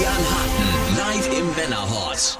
Christian Harten, live im Bennerhorst.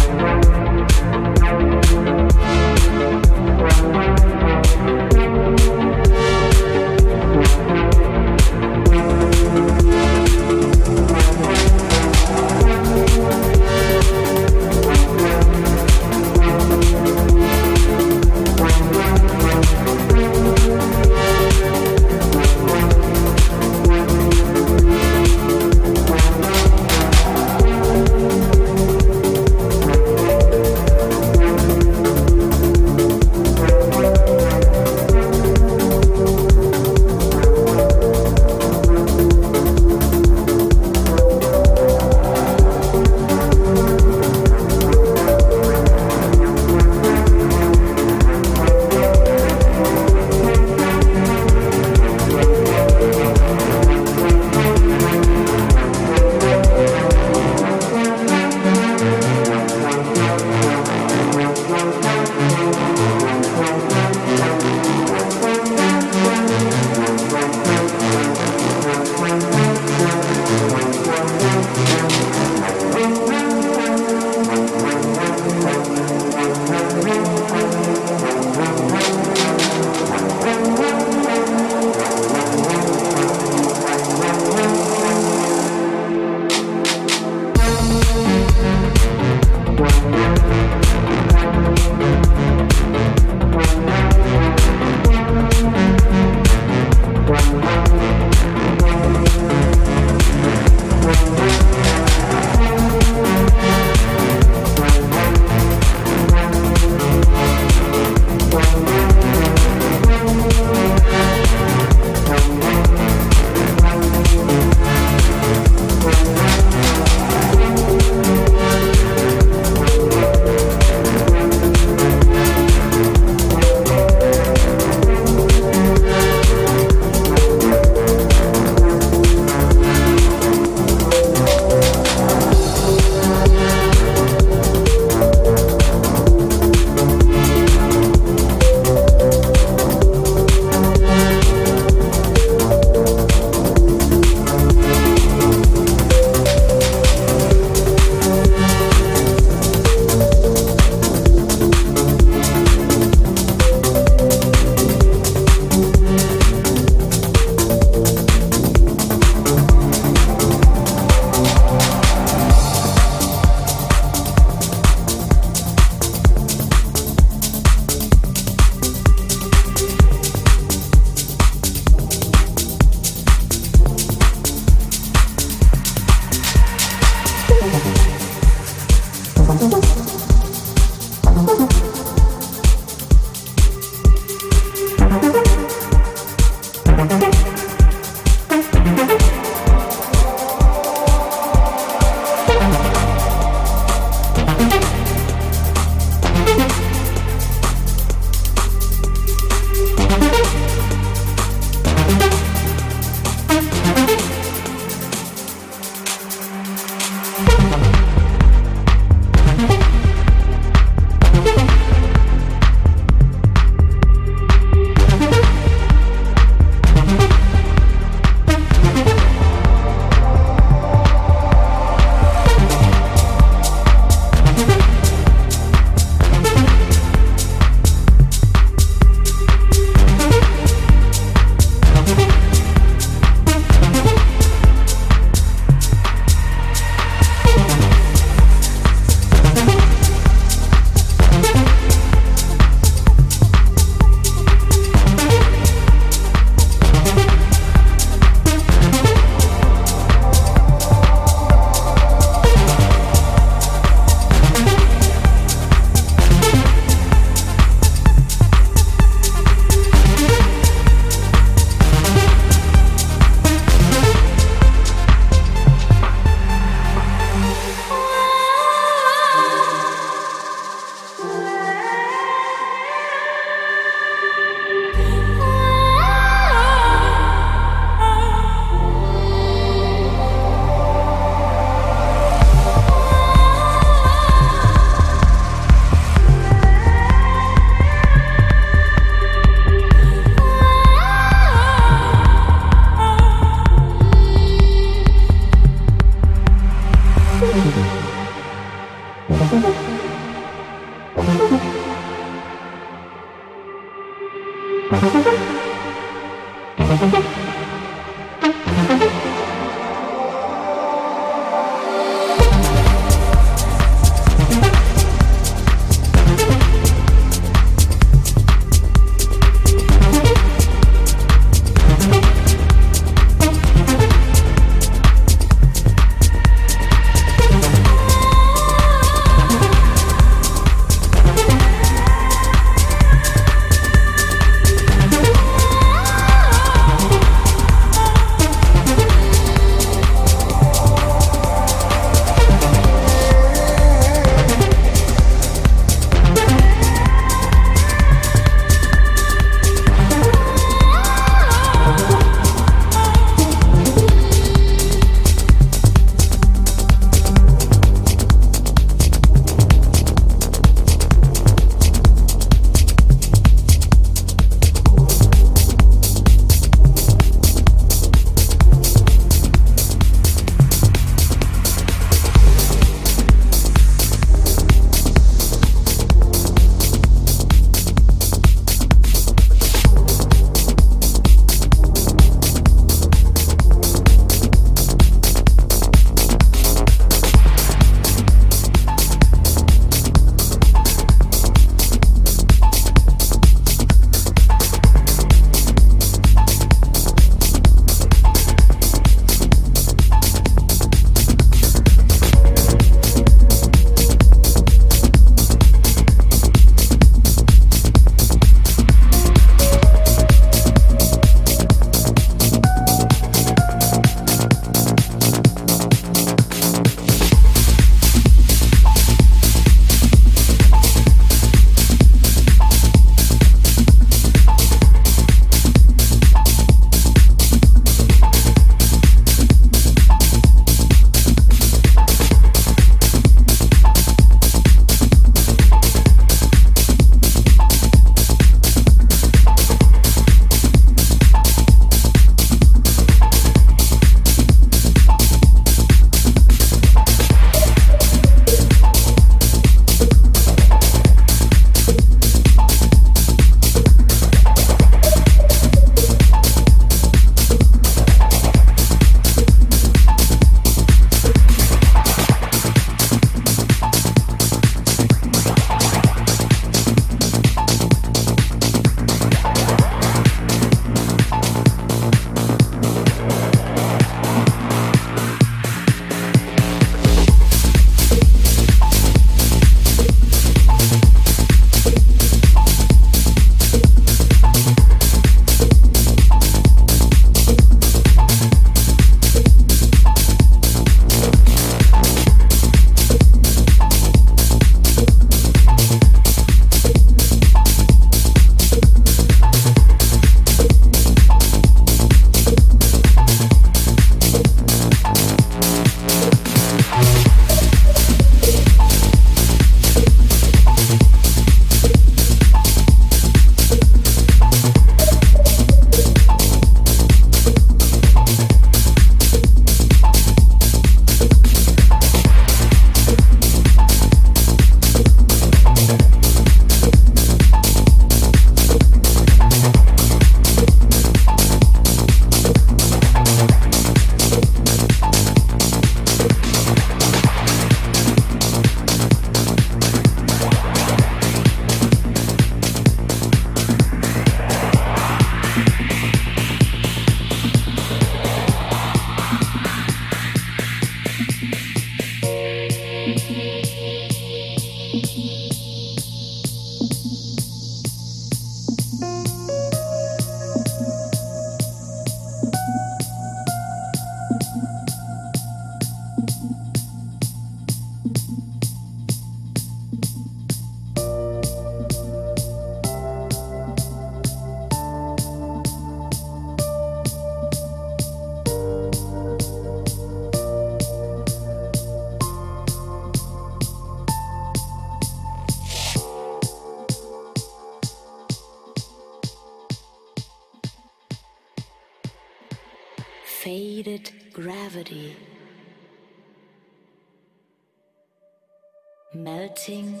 Melting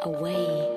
away.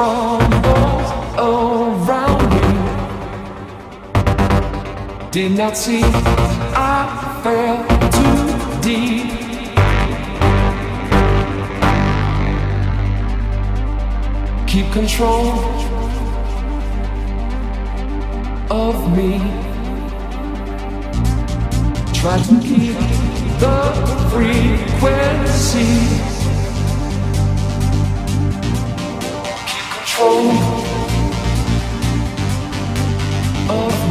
Troubles around me. Did not see I fell too deep. Keep control of me. Try to keep the frequency. Control of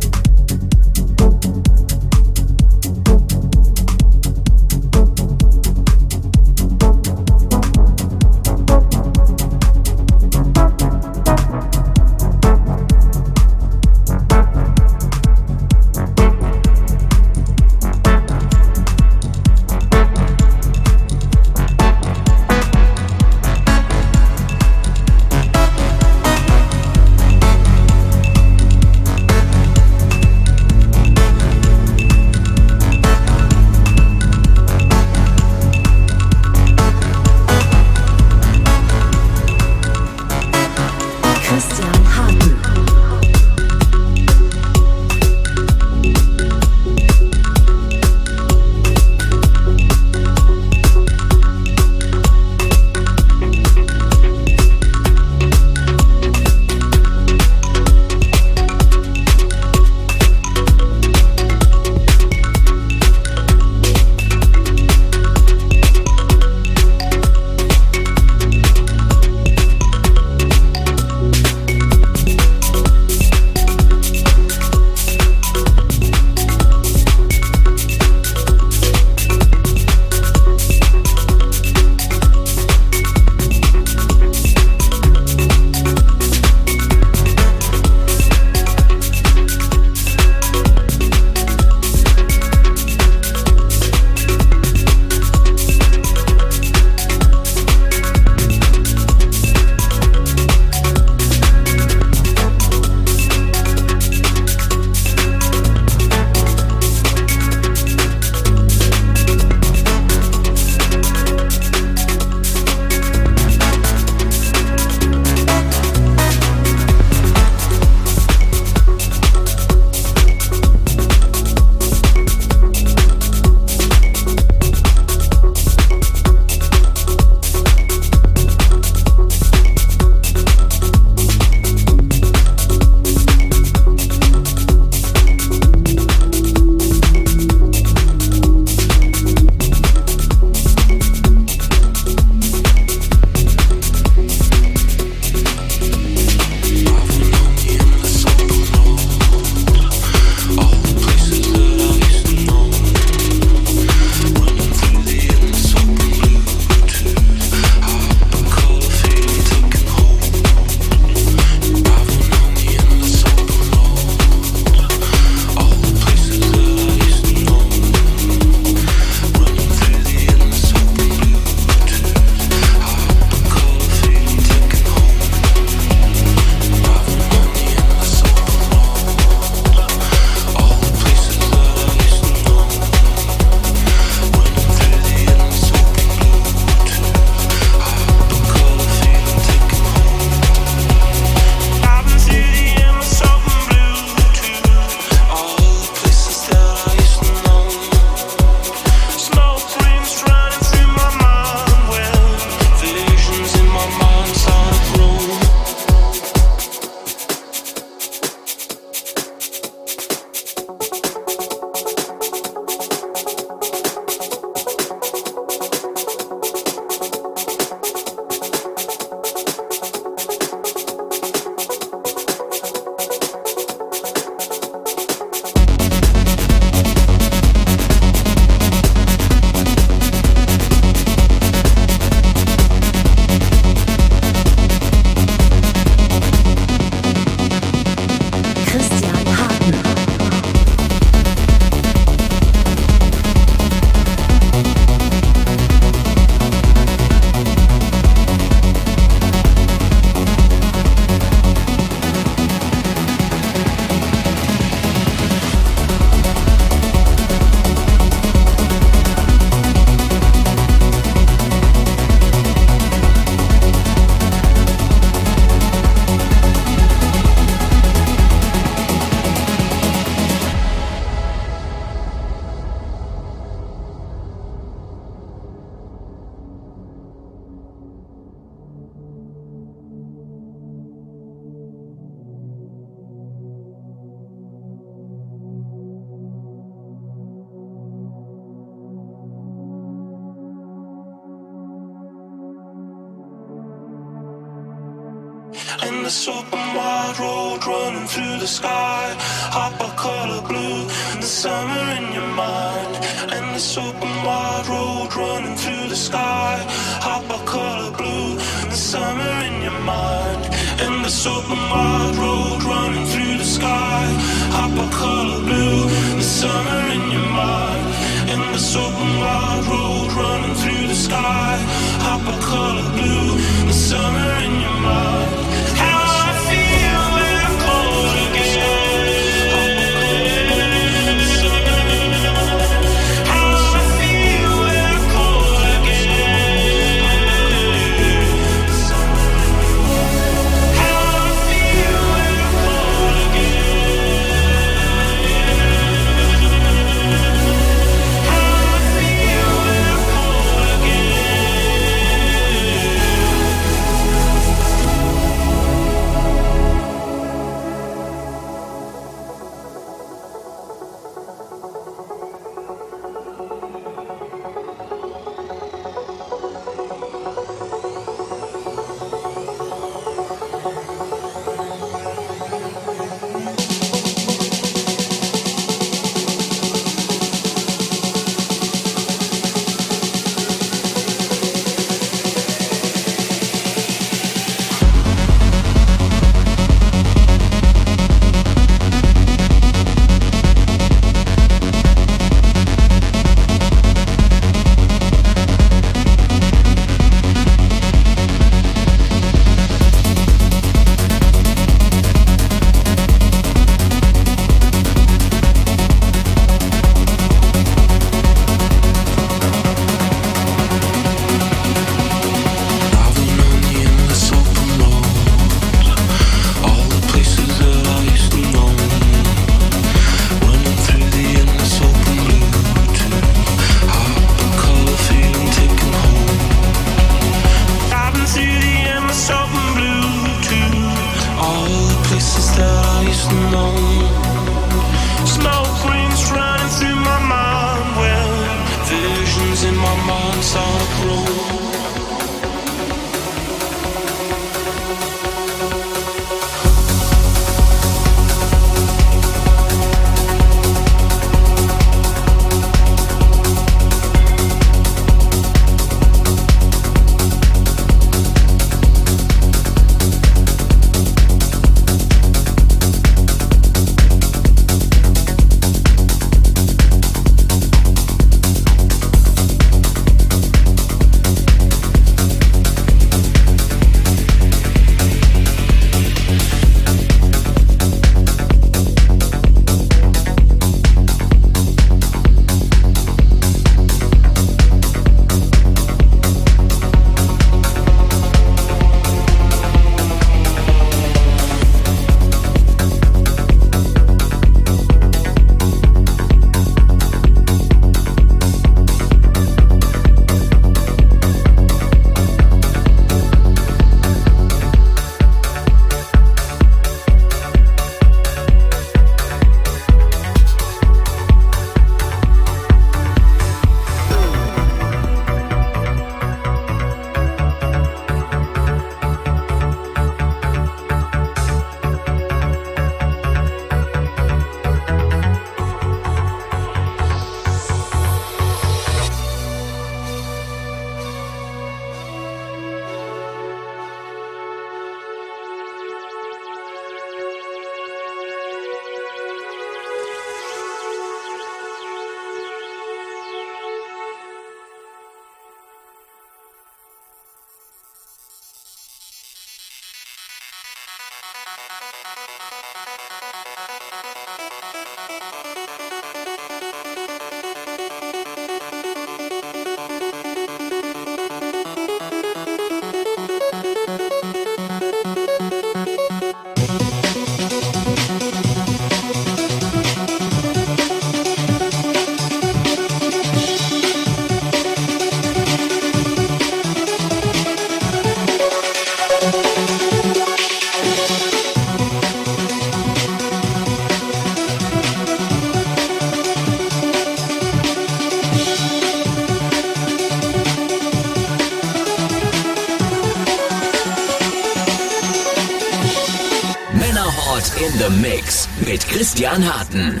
Christian Harten.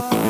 We